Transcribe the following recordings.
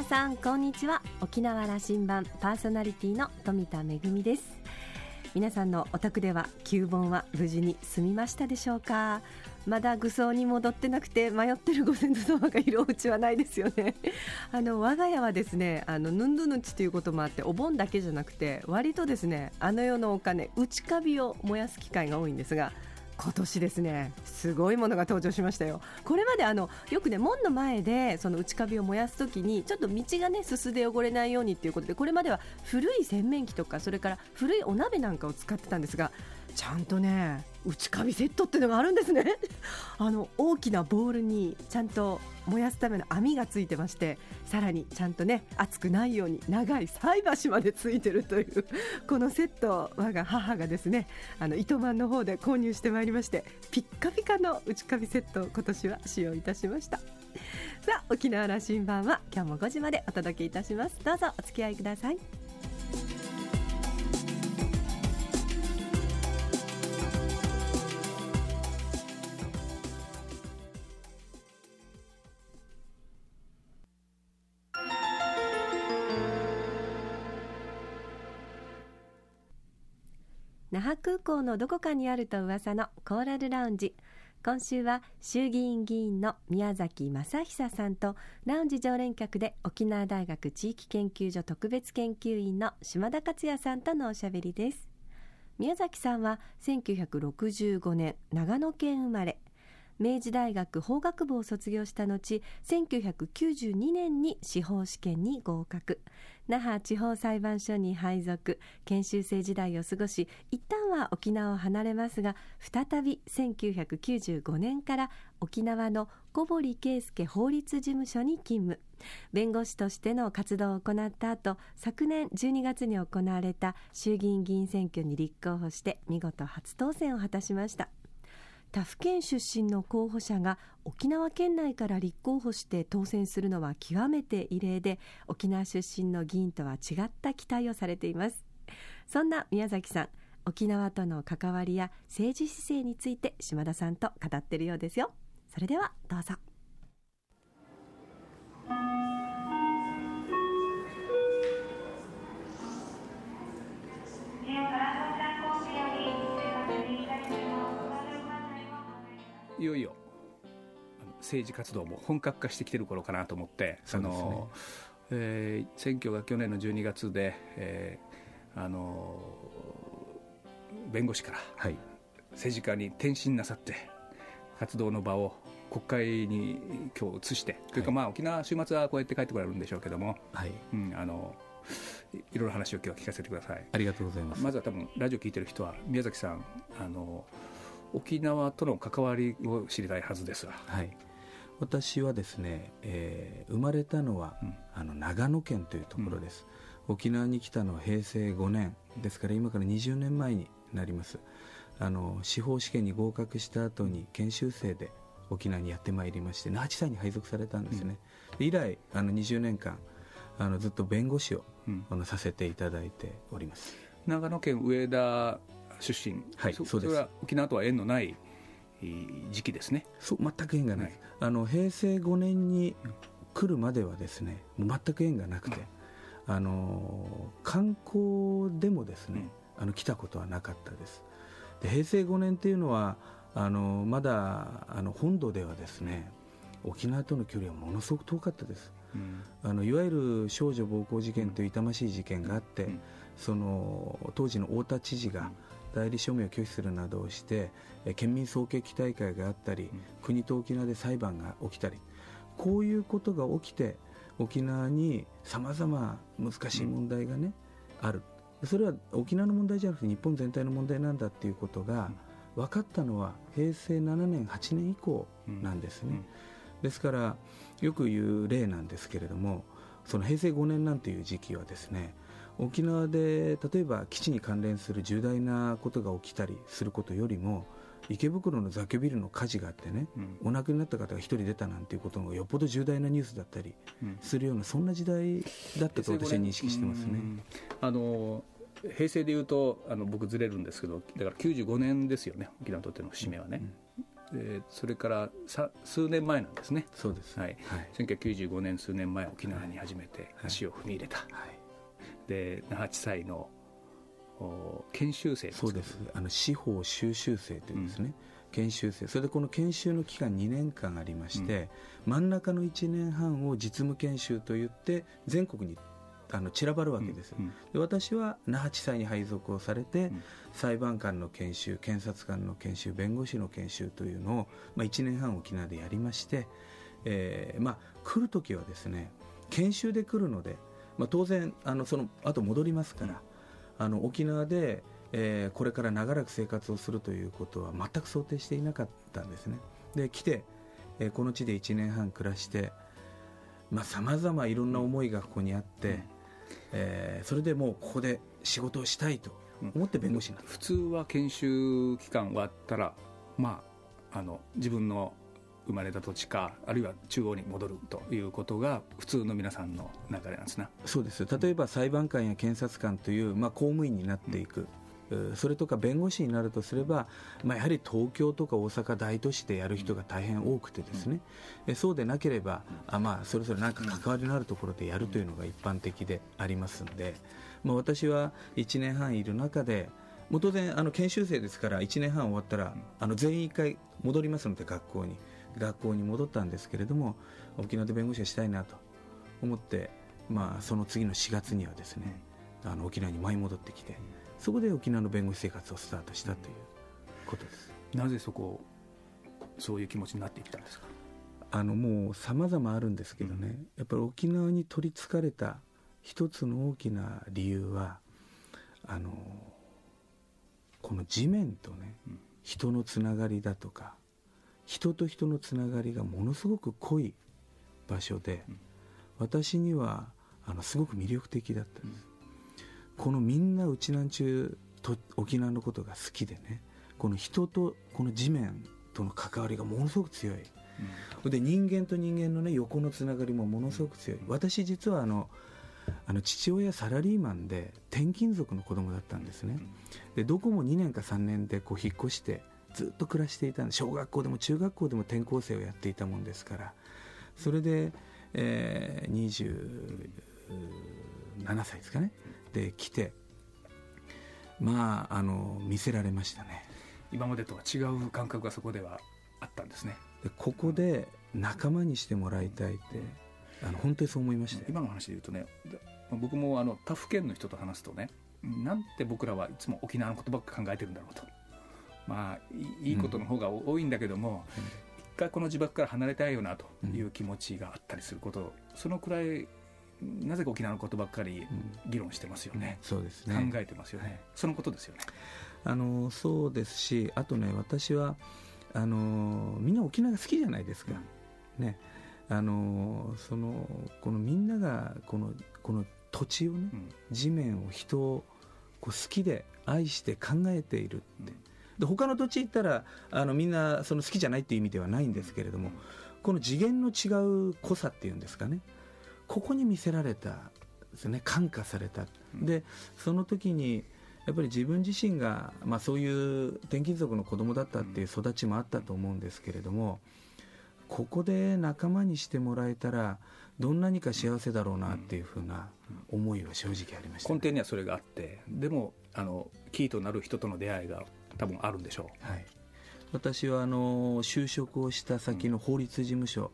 皆さんこんにちは。沖縄羅針盤パーソナリティの富田恵です。皆さんのお宅では旧盆は無事に済みましたでしょうか？まだ愚装に戻ってなくて迷ってるご先祖様がいるお家はないですよね。あの我が家はですねあのヌンドヌチということもあってお盆だけじゃなくて割とですねあの世のお金内カビを燃やす機会が多いんですが今年ですね。すごいものが登場しましたよ。これまであのよくね門の前でその内カビを燃やす時にちょっと道がねすすで汚れないようにっていうことでこれまでは古い洗面器とかそれから古いお鍋なんかを使ってたんですがちゃんとね内カビセットっていうのがあるんですね。あの大きなボールにちゃんと燃やすための網がついてましてさらにちゃんとね熱くないように長い菜箸までついてるという このセット我が母がですねあの糸満の方で購入してまいりましてピッカピカの内カビセットを今年は使用いたしました。さあ沖縄羅針盤は今日も5時までお届けいたします。どうぞお付き合いください。那覇空港のどこかにあると噂のコーラルラウンジ。今週は衆議院議員の宮崎正久さんとラウンジ常連客で沖縄大学地域研究所特別研究員の島田克也さんとのおしゃべりです。宮崎さんは1965年長野県生まれ。明治大学法学部を卒業した後1992年に司法試験に合格。那覇地方裁判所に配属。研修生時代を過ごし一旦は沖縄を離れますが再び1995年から沖縄の小堀圭介法律事務所に勤務。弁護士としての活動を行った後昨年12月に行われた衆議院議員選挙に立候補して見事初当選を果たしました。他府県出身の候補者が沖縄県内から立候補して当選するのは極めて異例で沖縄出身の議員とは違った期待をされていますそんな宮崎さん沖縄との関わりや政治姿勢について島田さんと語っているようですよ。それではどうぞ。いよいよ政治活動も本格化してきてる頃かなと思って、そ、ね、のえー、選挙が去年の12月で、えー、あの弁護士から政治家に転身なさって活動の場を国会に今日移して、はい、というか、まあ、沖縄週末はこうやって帰ってこられるんでしょうけども、はい。うん、あのいろいろ話を今日は聞かせてください。ありがとうございます。まずは多分ラジオ聞いてる人は宮崎さんあの沖縄との関わりを知りたいはずですが、はい、私はですね、えー、生まれたのは、うん、あの長野県というところです、うん、沖縄に来たのは平成5年。ですから今から20年前になります。あの司法試験に合格した後に研修生で沖縄にやってまいりまして那覇地裁に配属されたんですね、うん、以来あの20年間あのずっと弁護士を、あのさせていただいております。長野県上田出身、はい、そそれは沖縄とは縁のない時期ですね。そう全く縁がない、はい、あの平成5年に来るまではですね全く縁がなくて、うん、あの観光でもですね、うん、あの来たことはなかったです。で平成5年っていうのはあのまだあの本土ではですね沖縄との距離はものすごく遠かったです、うん、あのいわゆる少女暴行事件という痛ましい事件があって、その当時の太田知事が、代理署名を拒否するなどをして県民総決起大会があったり、国と沖縄で裁判が起きたり。こういうことが起きて沖縄にさまざま難しい問題がね、ある。それは沖縄の問題じゃなくて日本全体の問題なんだっていうことが分かったのは平成7年8年以降なんですね、ですからよく言う例なんですけれどもその平成5年なんていう時期はですね沖縄で例えば基地に関連する重大なことが起きたりすることよりも池袋の雑居ビルの火事があってね、うん、お亡くなりになった方が1人出たなんていうことがよっぽど重大なニュースだったりするような、うん、そんな時代だったと私は認識してますね。あの平成でいうとあの僕ずれるんですけどだから95年ですよね沖縄にとっての節目はね、えーそれからさ数年前なんですね、そうです。はい。はい。1995年数年前沖縄に初めて足を踏み入れた、はいで那覇地裁のお研修生そうです。あの司法修習生というんですね、研修生。それでこの研修の期間2年間ありまして、真ん中の1年半を実務研修といって全国にあの散らばるわけです、うんで私は那覇地裁に配属をされて、ん。裁判官の研修検察官の研修弁護士の研修というのを、まあ、1年半沖縄でやりまして、えーまあ、来るときはですね研修で来るので、まあ、当然あのその後戻りますから、あの沖縄で、えーこれから長らく生活をするということは全く想定していなかったんですね。で来て、えーこの地で1年半暮らしてさまざ、まいろんな思いがここにあって、えーそれでもうここで仕事をしたいと思って弁護士になった、普通は研修期間終わったら、まあ、あの自分の生まれた土地かあるいは中央に戻るということが普通の皆さんの流れなんですな。そうです。例えば裁判官や検察官という、まあ、公務員になっていく、うーそれとか弁護士になるとすれば、まあ、やはり東京とか大阪大都市でやる人が大変多くてですね、えそうでなければあ、まあ、それぞれ何か関わりのあるところでやるというのが一般的でありますので、まあ、私は1年半いる中でもう当然あの研修生ですから1年半終わったらあの全員1回戻りますので学校に学校に戻ったんですけれども沖縄で弁護士をしたいなと思って、まあ、その次の4月にはですねあの沖縄に舞い戻ってきてそこで沖縄の弁護士生活をスタートしたということです。なぜそこそういう気持ちになっていったんですか？あのもう様々あるんですけどね、やっぱり沖縄に取りつかれた一つの大きな理由はあのこの地面とね、人のつながりだとか人と人のつながりがものすごく濃い場所で、私にはあのすごく魅力的だったんです、このみんなうちなんちゅうと沖縄のことが好きでねこの人とこの地面との関わりがものすごく強い、で人間と人間の、ね、横のつながりもものすごく強い。私実はあのあの父親サラリーマンで転勤族の子供だったんですね。でどこも2年か3年でこう引っ越してずっと暮らしていたんで小学校でも中学校でも転校生をやっていたもんですから。それで、えー27歳ですかね。で来て。まああの見せられましたね。今までとは違う感覚がそこではあったんですね。でここで仲間にしてもらいたいってあの本当にそう思いましたよ。今の話で言うとねで僕もあの他府県の人と話すとねなんて僕らはいつも沖縄のことばっか考えてるんだろうとまあいいことの方が多いんだけども、一回この呪縛から離れたいよなという気持ちがあったりすること、そのくらいなぜか沖縄のことばっかり議論してますよね、そうですね。考えてますよね、そのことですよね。あのそうですしあとね私はあのみんな沖縄が好きじゃないですか、ね。あのそのこのみんながこのこの土地をね、うん。地面を人をこう好きで愛して考えているって、で他の土地行ったらあのみんなその好きじゃないっていう意味ではないんですけれども、この次元の違う濃さっていうんですかね。ここに見せられたですね。感化された、でその時にやっぱり自分自身が、まあ、そういう転勤族の子供だったっていう育ちもあったと思うんですけれどもここで仲間にしてもらえたらどんなにか幸せだろうなっていうふうな思いは正直ありました、ね。根底にはそれがあってでもあのキーとなる人との出会いが多分あるんでしょはい、私はあの就職をした先の法律事務所、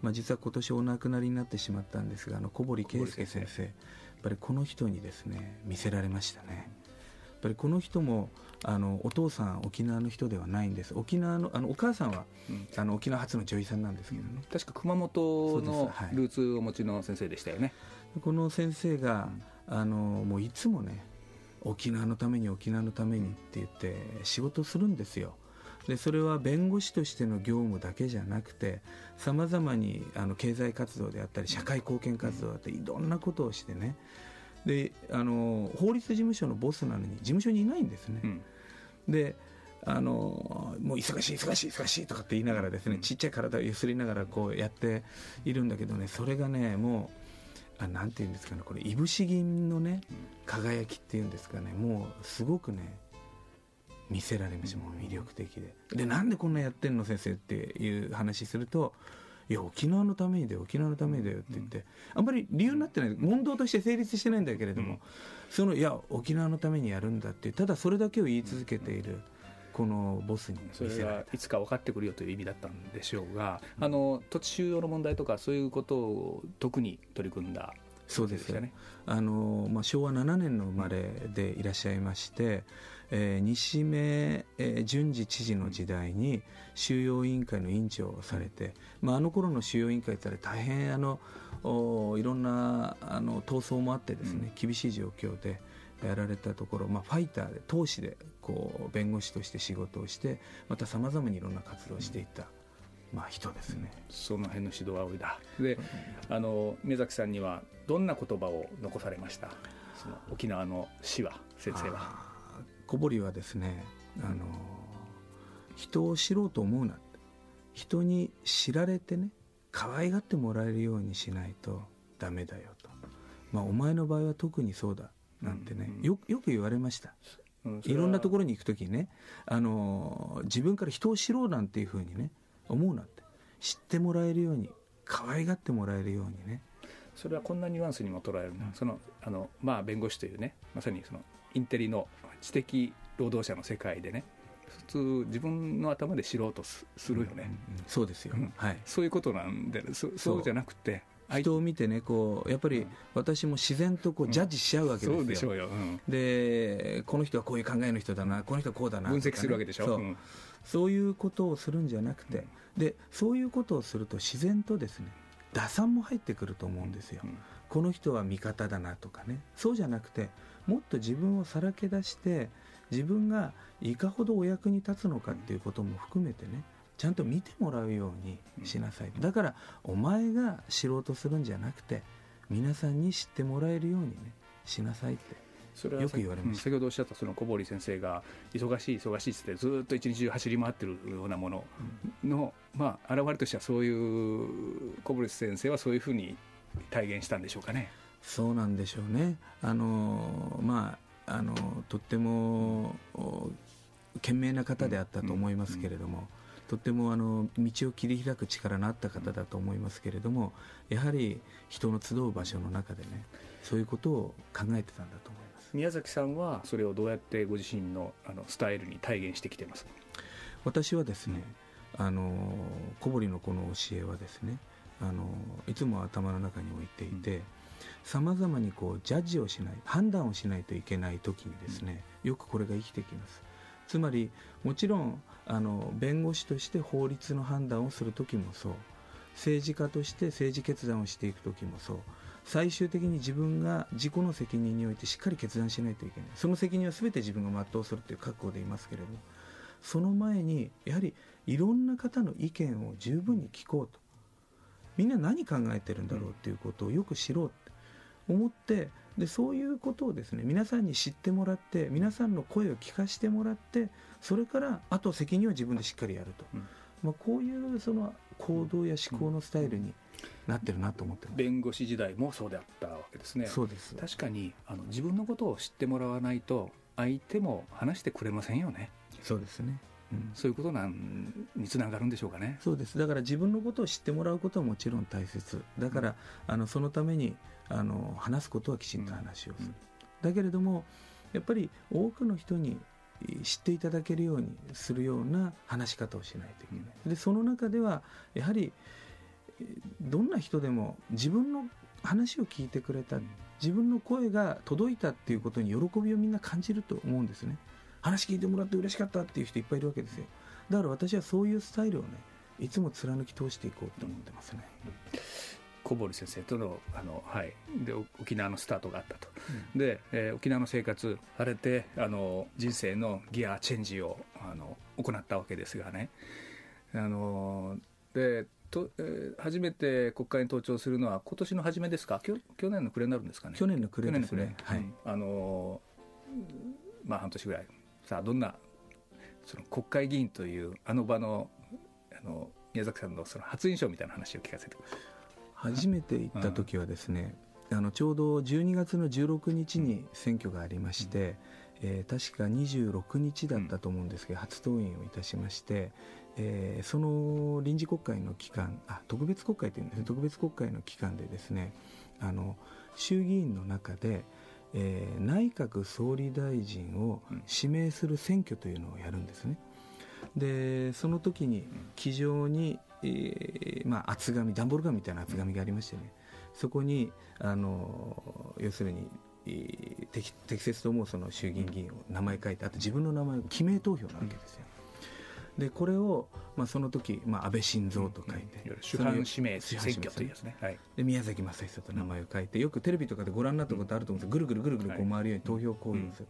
まあ、実は今年お亡くなりになってしまったんですがあの小堀圭介先生やっぱりこの人にですね見せられましたね。やっぱりこの人もあのお父さん沖縄の人ではないんです。沖縄のあのお母さんは、うん。あの沖縄初の女医さんなんですけどね、う確か熊本のルーツをお持ちの先生でしたよね、この先生が、あのもういつもね沖縄のために沖縄のためにって言って仕事するんですよ。でそれは弁護士としての業務だけじゃなくてさまざまにあの経済活動であったり社会貢献活動だったりいろんなことをしてね。であの法律事務所のボスなのに事務所にいないんですね、うん。であのもう忙しい忙しい忙しいとかって言いながらですね、ちっちゃい体をゆすりながらこうやっているんだけどねそれがねもうあなんていうんですかねこれいぶし銀のね輝きっていうんですかねもうすごくね見せられましたもう魅力的で。でなんでこんなやってんの先生っていう話するといや沖縄のためにだよ沖縄のためにだよって言って、あんまり理由になってない問答として成立してないんだけれども、そのいや沖縄のためにやるんだってただそれだけを言い続けているこのボスにそれいつか分かってくるよという意味だったんでしょうが、あの土地収容の問題とかそういうことを特に取り組んだそうです。よね。あのまあ、昭和7年の生まれでいらっしゃいまして、えー西目、えー順次知事の時代に収容委員会の委員長をされて、まあ、あの頃の収容委員会って大変あのおいろんなあの闘争もあってですね、厳しい状況でやられたところ、まあ、ファイターで闘士でこう弁護士として仕事をしてまたさまざまにいろんな活動をしていた、まあ、人ですね。その辺の指導は多いだ。であの宮崎さんにはどんな言葉を残されました？その沖縄の詩は先生は。小堀はですねあの人を知ろうと思うな人に知られてね可愛がってもらえるようにしないとダメだよと、まあ、お前の場合は特にそうだなんてね、うん。よよく言われました。うんいろんなところろに行く時にねあの自分から人を知ろうなんていうふうにね思うなって。知ってもらえるように可愛がってもらえるようにね。それはこんなニュアンスにも捉えるな、そのあのまあ弁護士というねまさにそのインテリの知的労働者の世界でね普通自分の頭で知ろうとすするよね、うんそうですよ、うん。はい。そういうことなんでそそうじゃなくて相人を見てねこうやっぱり私も自然とこうジャッジしちゃうわけですよ、そうでしょうよ、うん。でこの人はこういう考えの人だなこの人はこうだなね。析するわけでしょ、そう,、うん。そういうことをするんじゃなくて、でそういうことをすると自然とですね打算も入ってくると思うんですよ、うん。この人は味方だなとかね。そうじゃなくてもっと自分をさらけ出して自分がいかほどお役に立つのかっていうことも含めてねちゃんと見てもらうようにしなさい、だからお前が知ろうとするんじゃなくて皆さんに知ってもらえるようにねしなさいって。それはよく言われましたうん先ほどおっしゃったその小堀先生が忙しい忙しいっつってずっと一日中走り回ってるようなものの、まあ現れとしてはそういう小堀先生はそういうふうに体現したんでしょうかね。そうなんでしょうね、あのまあ、あのとってもお賢明な方であったと思いますけれども、とってもあの道を切り開く力のあった方だと思いますけれども、やはり人の集う場所の中でね、そういうことを考えてたんだと思います。宮崎さんはそれをどうやってご自身のあのスタイルに体現してきてます？私はですね、あの小堀のこの教えはですね、あのいつも頭の中に置いていて、さまざまにこうジャッジをしない判断をしないといけない時にですね、よくこれが生きてきますつまりもちろんあの弁護士として法律の判断をする時もそう。政治家として政治決断をしていく時もそう。最終的に自分が自己の責任においてしっかり決断しないといけない。その責任は全て自分が全うするという覚悟でいますけれども。その前にやはりいろんな方の意見を十分に聞こうと。みんな何考えてるんだろうっていうことをよく知ろうって。思ってでそういうことをですね皆さんに知ってもらって皆さんの声を聞かせてもらってそれからあと責任は自分でしっかりやると、うん。まあ、こういうその行動や思考のスタイルになってるなと思ってます、弁護士時代もそうであったわけですね。そうです。確かにあの自分のことを知ってもらわないと相手も話してくれませんよね。そうですね、うん、そういうことなんにつながるんでしょうかね。そうです。だから自分のことを知ってもらうことはもちろん大切。だから、あのそのためにあの話すことはきちんと話をする、うん。だけれどもやっぱり多くの人に知っていただけるようにするような話し方をしないといけない、でその中ではやはりえーどんな人でも自分の話を聞いてくれた自分の声が届いたっていうことに喜びをみんな感じると思うんですね話聞いてもらって嬉しかったっていう人いっぱいいるわけですよ。だから私はそういうスタイルをねいつも貫き通していこうと思ってますね、小堀先生とのあの、はい、でお沖縄のスタートがあったと、で、えー沖縄の生活されてあの人生のギアチェンジをあの行ったわけですがね。あのでと、えー初めて国会に登庁するのは今年の初めですか？きょ去年の暮れになるんですかね。去年の暮れです去年ねはい、あのまあ半年ぐらいさあどんなその国会議員というあの場のあの宮崎さんのその初印象みたいな話を聞かせてください。初めて行った時はですね、あのちょうど12月の16日に選挙がありまして、えー、確か26日だったと思うんですけど、うん、初登院をいたしまして、えー、その臨時国会の期間あ特別国会というんですね特別国会の期間でですねあの衆議院の中で、えー、内閣総理大臣を指名する選挙というのをやるんですね。でその時に机上に、えーまあ、厚紙段ボール紙みたいな厚紙がありましてねそこにあの要するに適適切と思うその衆議院議員を名前書いてあと自分の名前を記名投票なわけですよ。でこれを、まあ、その時、まあ、安倍晋三と書いて、うん、主犯指名選挙というやつね、はい、で宮崎正久と名前を書いてよくテレビとかでご覧になったことあると思うんですぐるぐるぐるぐるこう回るように投票行為をする、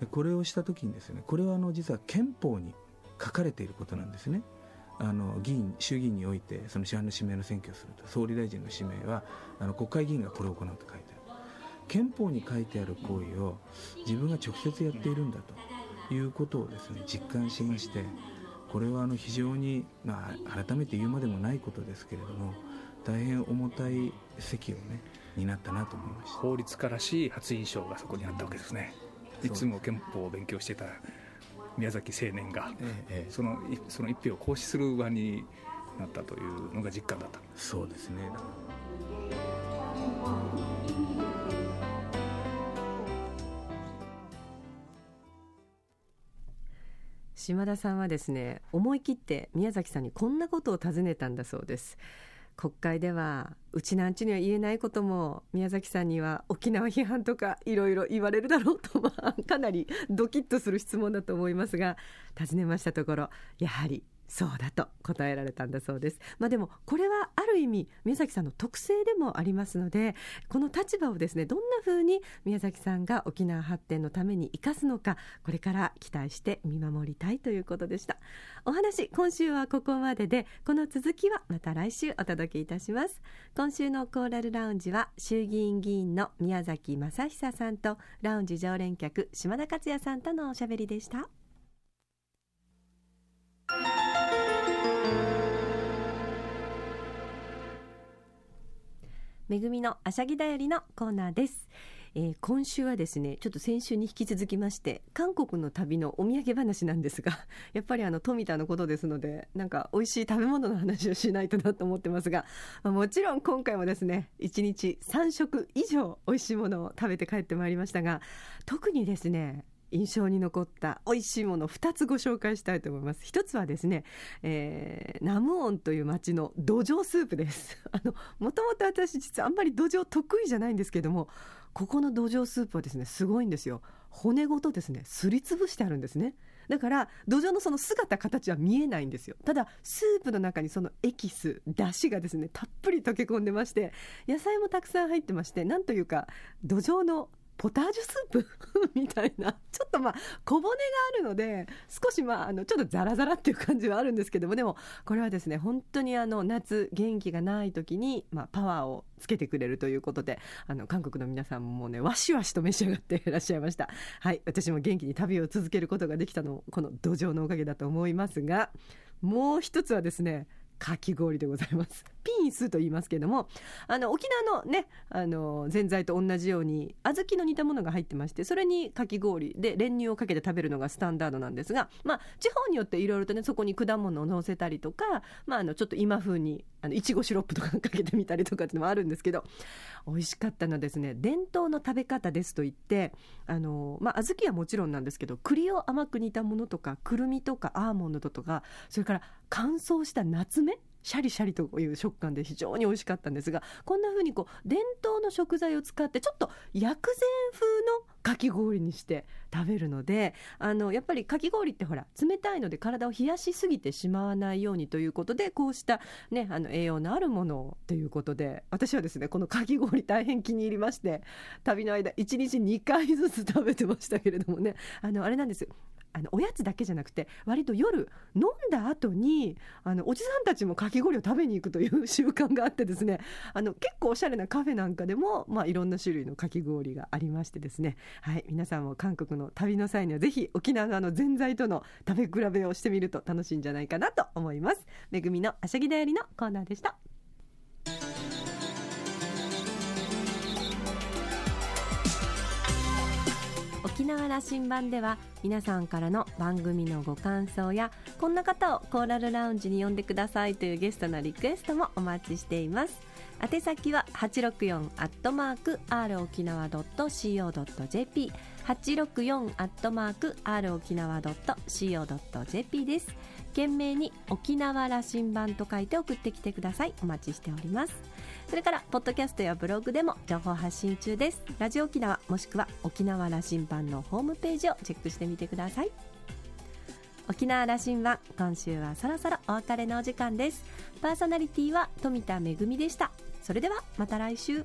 でこれをした時にですねこれはあの実は憲法に書かれていることなんですね。あの議員衆議院においてその主犯の指名の選挙をすると。総理大臣の指名はあの国会議員がこれを行うと書いてある。憲法に書いてある行為を自分が直接やっているんだということをですね実感しましてこれはあの非常に、まあ、改めて言うまでもないことですけれども大変重たい責をね担ったなと思いました。法律家らしい初印象がそこにあったわけですね。いつも憲法を勉強してた宮崎青年が、ええ、そのその一票を行使する場になったというのが実感だった。そうですね島田さんはですね思い切って宮崎さんにこんなことを尋ねたんだそうです。国会ではうちなんちには言えないことも宮崎さんには沖縄批判とかいろいろ言われるだろうと、まあ、かなりドキッとする質問だと思いますが尋ねましたところやはりそうだと答えられたんだそうです。まあでもこれはある意味宮崎さんの特性でもありますのでこの立場をですねどんな風に宮崎さんが沖縄発展のために生かすのかこれから期待して見守りたいということでした。お話今週はここまででこの続きはまた来週お届けいたします。今週のコーラルラウンジは衆議院議員の宮崎正久さんとラウンジ常連客島田克也さんとのおしゃべりでした。めぐみのあしゃぎだよりのコーナーです。えー、今週はですねちょっと先週に引き続きまして韓国の旅のお土産話なんですが やっぱりあの富田のことですのでなんか美味しい食べ物の話をしないとなと思ってますが、まあ、もちろん今回もですね1日3食以上美味しいものを食べて帰ってまいりましたが特にですね印象に残った美味しいもの2つご紹介したいと思います。一つはですね、えー、ナムオンという町の土壌スープです。あのもともと私実はあんまり土壌得意じゃないんですけどもここの土壌スープはですねすごいんですよ。骨ごとですねすりつぶしてあるんですね。だから土壌のその姿形は見えないんですよ。ただスープの中にそのエキスだしがですねたっぷり溶け込んでまして野菜もたくさん入ってましてなんというか土壌のポタージュスープ？みたいな。ちょっとまあ小骨があるので少しまああのちょっとザラザラっていう感じはあるんですけどもでもこれはですね本当にあの夏元気がない時にまあパワーをつけてくれるということであの韓国の皆さんもねわしわしと召し上がっていらっしゃいました。はい私も元気に旅を続けることができたのもこの土壌のおかげだと思いますがもう一つはですねかき氷でございます。ピンスと言いますけどもあの沖縄のねあのぜんざいと同じように小豆の似たものが入ってましてそれにかき氷で練乳をかけて食べるのがスタンダードなんですが、まあ、地方によっていろいろとねそこに果物を乗せたりとか、まあ、あのちょっと今風にあのいちごシロップとかかけてみたりとかっていうのもあるんですけど美味しかったのはですね伝統の食べ方ですと言ってあの、まあ、小豆はもちろんなんですけど栗を甘く煮たものとかくるみとかアーモンドとかそれから乾燥した夏目？シャリシャリという食感で非常に美味しかったんですがこんな風にこう伝統の食材を使ってちょっと薬膳風のかき氷にして食べるのであのやっぱりかき氷ってほら冷たいので体を冷やしすぎてしまわないようにということでこうした、ね、あの栄養のあるものということで私はですねこのかき氷大変気に入りまして旅の間1日2回ずつ食べてましたけれどもねあのあれなんですあのおやつだけじゃなくて割と夜飲んだ後にあのおじさんたちもかき氷を食べに行くという習慣があってですねあの結構おしゃれなカフェなんかでも、まあ、いろんな種類のかき氷がありましてですね、はい、皆さんも韓国の旅の際にはぜひ沖縄のぜんざいとの食べ比べをしてみると楽しいんじゃないかなと思います。めぐみのあしゃぎだよりのコーナーでした。沖縄羅針盤では皆さんからの番組のご感想やこんな方をコーラルラウンジに呼んでくださいというゲストのリクエストもお待ちしています。宛先は864アットマーク r 沖縄 .co.jp 864アットマーク r 沖縄 .co.jp です。懸命に沖縄羅針盤と書いて送ってきてください。お待ちしております。それからポッドキャストやブログでも情報発信中です。ラジオ沖縄もしくは沖縄羅針盤のホームページをチェックしてみてください。沖縄羅針盤今週はそろそろお別れのお時間です。パーソナリティは富田恵でした。それではまた来週。